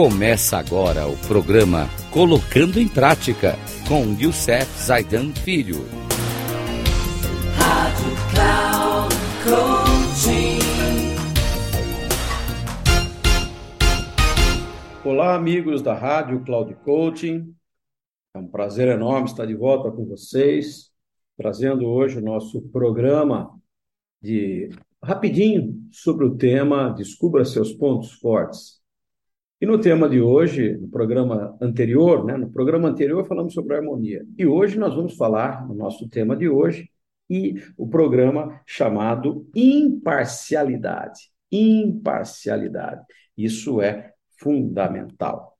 Começa agora o programa Colocando em Prática com Youssef Zaidan Filho. Rádio Cloud Coaching. Olá, amigos da Rádio Cloud Coaching. É um prazer enorme estar de volta com vocês, trazendo hoje o nosso programa de rapidinho sobre o tema Descubra seus pontos fortes. E no tema de hoje, no programa anterior, né, no programa anterior falamos sobre harmonia. E hoje nós vamos falar, no nosso tema de hoje, e o programa chamado imparcialidade. Imparcialidade. Isso é fundamental.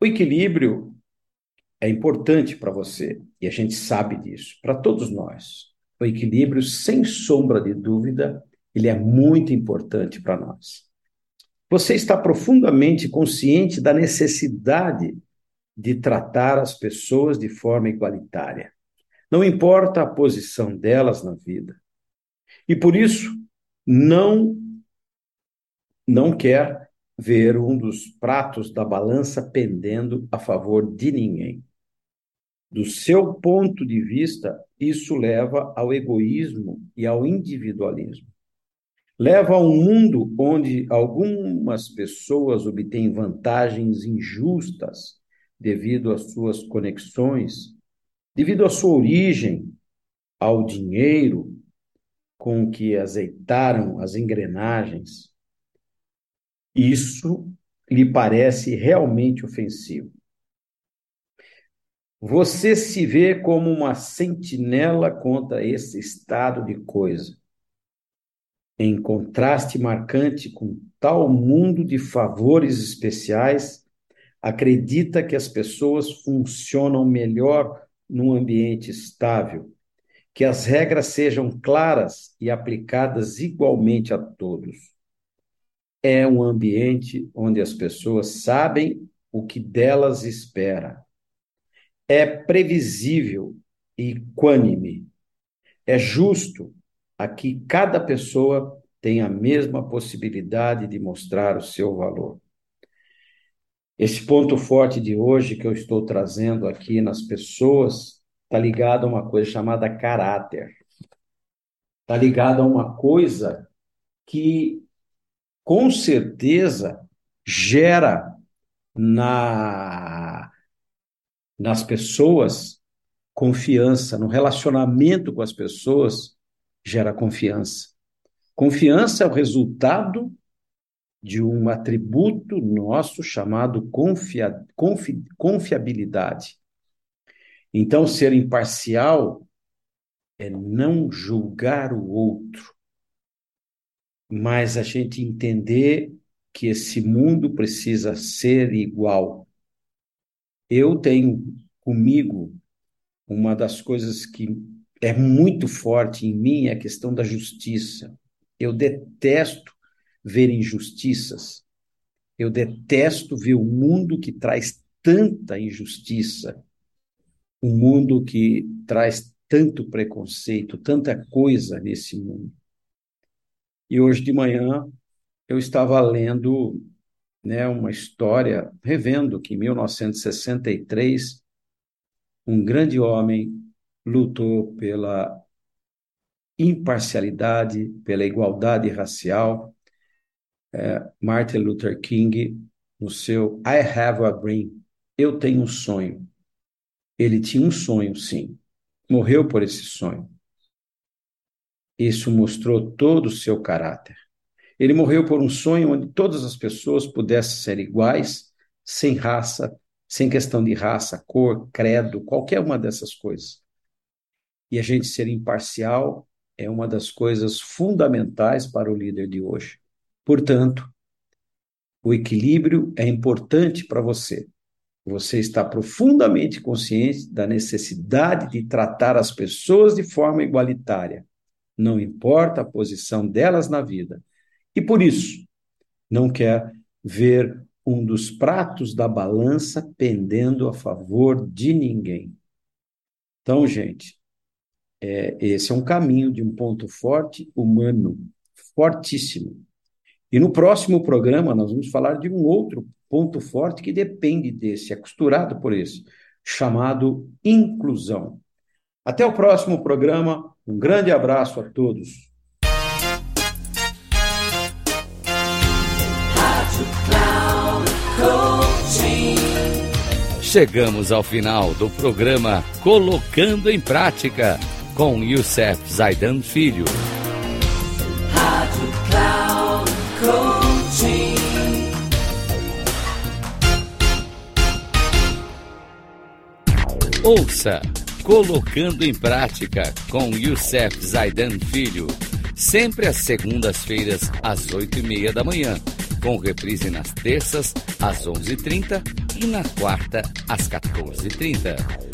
O equilíbrio é importante para você, e a gente sabe disso, para todos nós. O equilíbrio, sem sombra de dúvida, ele é muito importante para nós. Você está profundamente consciente da necessidade de tratar as pessoas de forma igualitária. Não importa a posição delas na vida. E por isso, não não quer ver um dos pratos da balança pendendo a favor de ninguém. Do seu ponto de vista, isso leva ao egoísmo e ao individualismo leva a um mundo onde algumas pessoas obtêm vantagens injustas devido às suas conexões, devido à sua origem, ao dinheiro com que azeitaram as engrenagens. Isso lhe parece realmente ofensivo. Você se vê como uma sentinela contra esse estado de coisa em contraste marcante com tal mundo de favores especiais, acredita que as pessoas funcionam melhor num ambiente estável, que as regras sejam claras e aplicadas igualmente a todos. É um ambiente onde as pessoas sabem o que delas espera. É previsível e equânime. É justo Aqui, cada pessoa tem a mesma possibilidade de mostrar o seu valor. Esse ponto forte de hoje que eu estou trazendo aqui nas pessoas está ligado a uma coisa chamada caráter. Está ligado a uma coisa que, com certeza, gera na, nas pessoas confiança, no relacionamento com as pessoas, gera confiança. Confiança é o resultado de um atributo nosso chamado confia, confi, confiabilidade. Então, ser imparcial é não julgar o outro, mas a gente entender que esse mundo precisa ser igual. Eu tenho comigo uma das coisas que é muito forte em mim a questão da justiça. Eu detesto ver injustiças. Eu detesto ver o um mundo que traz tanta injustiça, um mundo que traz tanto preconceito, tanta coisa nesse mundo. E hoje de manhã eu estava lendo né, uma história, revendo que em 1963 um grande homem lutou pela imparcialidade, pela igualdade racial. É, Martin Luther King, no seu I Have a Dream, Eu Tenho um Sonho. Ele tinha um sonho, sim. Morreu por esse sonho. Isso mostrou todo o seu caráter. Ele morreu por um sonho onde todas as pessoas pudessem ser iguais, sem raça, sem questão de raça, cor, credo, qualquer uma dessas coisas. E a gente ser imparcial é uma das coisas fundamentais para o líder de hoje. Portanto, o equilíbrio é importante para você. Você está profundamente consciente da necessidade de tratar as pessoas de forma igualitária, não importa a posição delas na vida. E por isso, não quer ver um dos pratos da balança pendendo a favor de ninguém. Então, gente, é, esse é um caminho de um ponto forte humano, fortíssimo. E no próximo programa nós vamos falar de um outro ponto forte que depende desse, é costurado por esse, chamado inclusão. Até o próximo programa. Um grande abraço a todos. Chegamos ao final do programa Colocando em Prática com Youssef Zaidan Filho. Rádio Cloud. Ouça Colocando em Prática com Youssef Zaidan Filho, sempre às segundas-feiras às oito e meia da manhã com reprise nas terças, às 11h30 e na quarta, às 14h30.